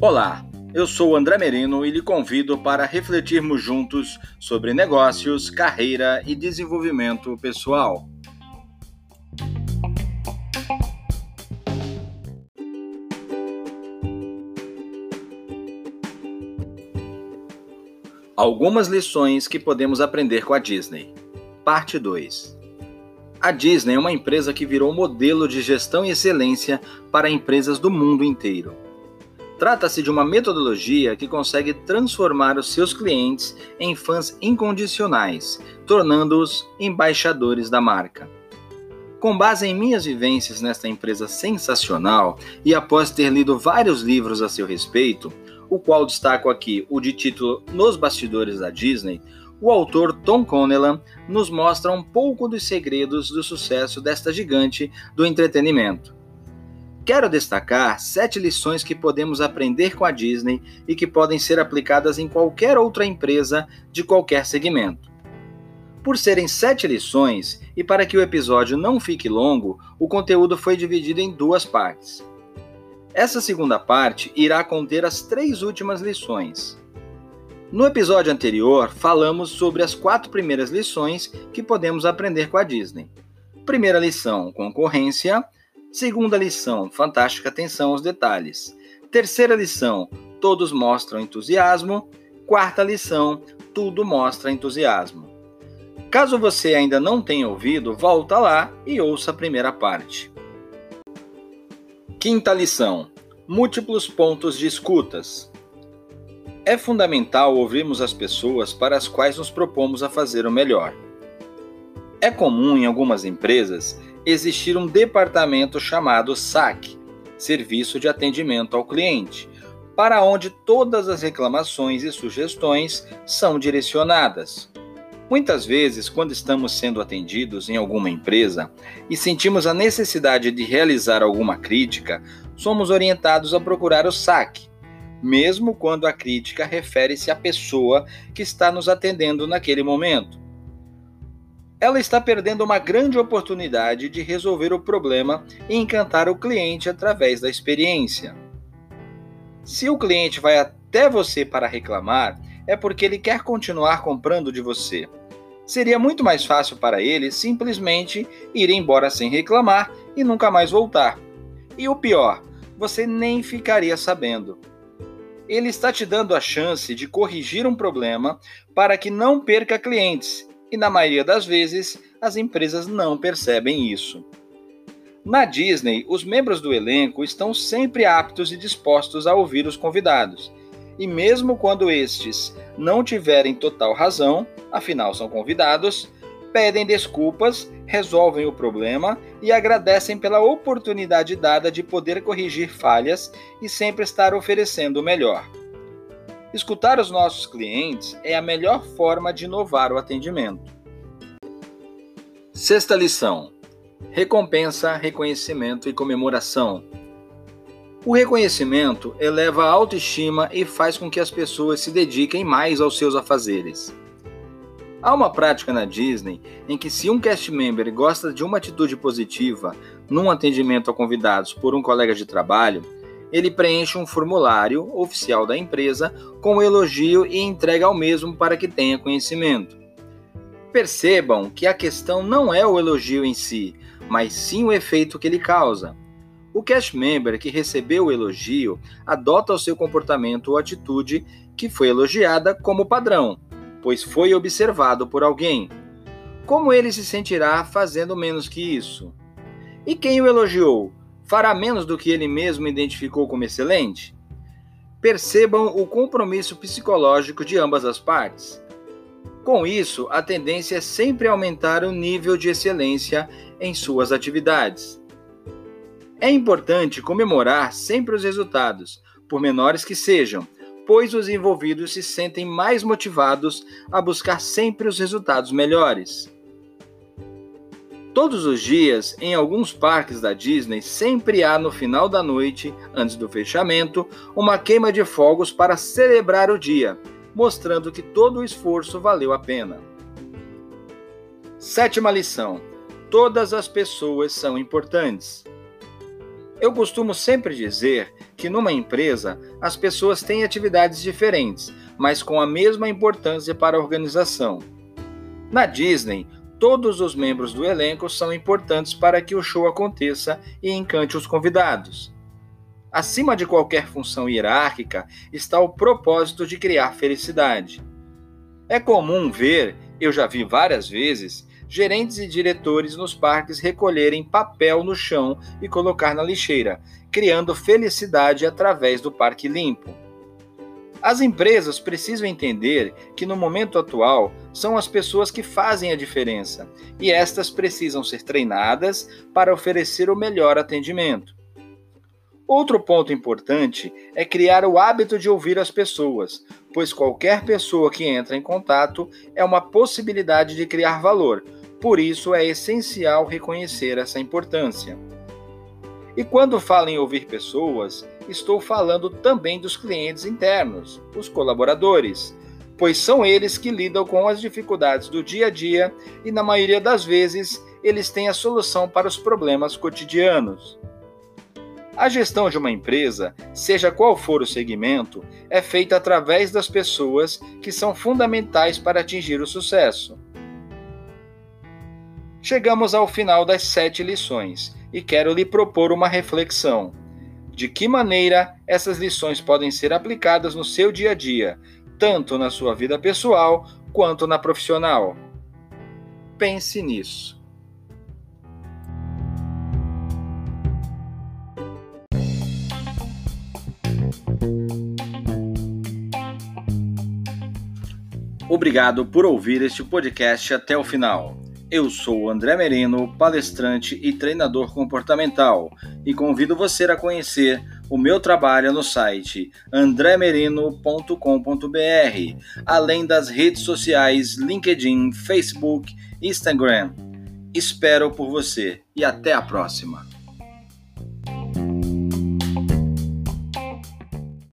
Olá, eu sou André Merino e lhe convido para refletirmos juntos sobre negócios, carreira e desenvolvimento pessoal. Algumas lições que podemos aprender com a Disney. Parte 2. A Disney é uma empresa que virou modelo de gestão e excelência para empresas do mundo inteiro. Trata-se de uma metodologia que consegue transformar os seus clientes em fãs incondicionais, tornando-os embaixadores da marca. Com base em minhas vivências nesta empresa sensacional e após ter lido vários livros a seu respeito, o qual destaco aqui o de título Nos Bastidores da Disney, o autor Tom Connelan nos mostra um pouco dos segredos do sucesso desta gigante do entretenimento. Quero destacar sete lições que podemos aprender com a Disney e que podem ser aplicadas em qualquer outra empresa de qualquer segmento. Por serem sete lições e para que o episódio não fique longo, o conteúdo foi dividido em duas partes. Essa segunda parte irá conter as três últimas lições. No episódio anterior, falamos sobre as quatro primeiras lições que podemos aprender com a Disney. Primeira lição: concorrência. Segunda lição: fantástica atenção aos detalhes. Terceira lição: todos mostram entusiasmo. Quarta lição: tudo mostra entusiasmo. Caso você ainda não tenha ouvido, volta lá e ouça a primeira parte. Quinta lição: múltiplos pontos de escutas. É fundamental ouvirmos as pessoas para as quais nos propomos a fazer o melhor. É comum em algumas empresas existir um departamento chamado SAC Serviço de Atendimento ao Cliente para onde todas as reclamações e sugestões são direcionadas. Muitas vezes, quando estamos sendo atendidos em alguma empresa e sentimos a necessidade de realizar alguma crítica, somos orientados a procurar o SAC, mesmo quando a crítica refere-se à pessoa que está nos atendendo naquele momento ela está perdendo uma grande oportunidade de resolver o problema e encantar o cliente através da experiência. Se o cliente vai até você para reclamar, é porque ele quer continuar comprando de você. Seria muito mais fácil para ele simplesmente ir embora sem reclamar e nunca mais voltar. E o pior, você nem ficaria sabendo. Ele está te dando a chance de corrigir um problema para que não perca clientes e na maioria das vezes as empresas não percebem isso. Na Disney, os membros do elenco estão sempre aptos e dispostos a ouvir os convidados, e mesmo quando estes não tiverem total razão, afinal são convidados, pedem desculpas, resolvem o problema e agradecem pela oportunidade dada de poder corrigir falhas e sempre estar oferecendo o melhor. Escutar os nossos clientes é a melhor forma de inovar o atendimento. Sexta lição: recompensa, reconhecimento e comemoração. O reconhecimento eleva a autoestima e faz com que as pessoas se dediquem mais aos seus afazeres. Há uma prática na Disney em que, se um cast member gosta de uma atitude positiva num atendimento a convidados por um colega de trabalho, ele preenche um formulário oficial da empresa com o elogio e entrega ao mesmo para que tenha conhecimento. Percebam que a questão não é o elogio em si, mas sim o efeito que ele causa. O cast member que recebeu o elogio adota o seu comportamento ou atitude que foi elogiada como padrão, pois foi observado por alguém. Como ele se sentirá fazendo menos que isso? E quem o elogiou? fará menos do que ele mesmo identificou como excelente? Percebam o compromisso psicológico de ambas as partes. Com isso, a tendência é sempre aumentar o nível de excelência em suas atividades. É importante comemorar sempre os resultados, por menores que sejam, pois os envolvidos se sentem mais motivados a buscar sempre os resultados melhores. Todos os dias, em alguns parques da Disney, sempre há no final da noite, antes do fechamento, uma queima de fogos para celebrar o dia, mostrando que todo o esforço valeu a pena. Sétima lição: todas as pessoas são importantes. Eu costumo sempre dizer que numa empresa as pessoas têm atividades diferentes, mas com a mesma importância para a organização. Na Disney, todos os membros do elenco são importantes para que o show aconteça e encante os convidados. Acima de qualquer função hierárquica está o propósito de criar felicidade. É comum ver, eu já vi várias vezes, gerentes e diretores nos parques recolherem papel no chão e colocar na lixeira, criando felicidade através do parque limpo. As empresas precisam entender que no momento atual são as pessoas que fazem a diferença e estas precisam ser treinadas para oferecer o melhor atendimento. Outro ponto importante é criar o hábito de ouvir as pessoas, pois qualquer pessoa que entra em contato é uma possibilidade de criar valor, por isso é essencial reconhecer essa importância. E quando falo em ouvir pessoas, estou falando também dos clientes internos, os colaboradores, pois são eles que lidam com as dificuldades do dia a dia e, na maioria das vezes, eles têm a solução para os problemas cotidianos. A gestão de uma empresa, seja qual for o segmento, é feita através das pessoas que são fundamentais para atingir o sucesso. Chegamos ao final das sete lições e quero lhe propor uma reflexão. De que maneira essas lições podem ser aplicadas no seu dia a dia, tanto na sua vida pessoal quanto na profissional? Pense nisso. Obrigado por ouvir este podcast até o final. Eu sou André Merino, palestrante e treinador comportamental, e convido você a conhecer o meu trabalho no site andremerino.com.br, além das redes sociais LinkedIn, Facebook, Instagram. Espero por você e até a próxima.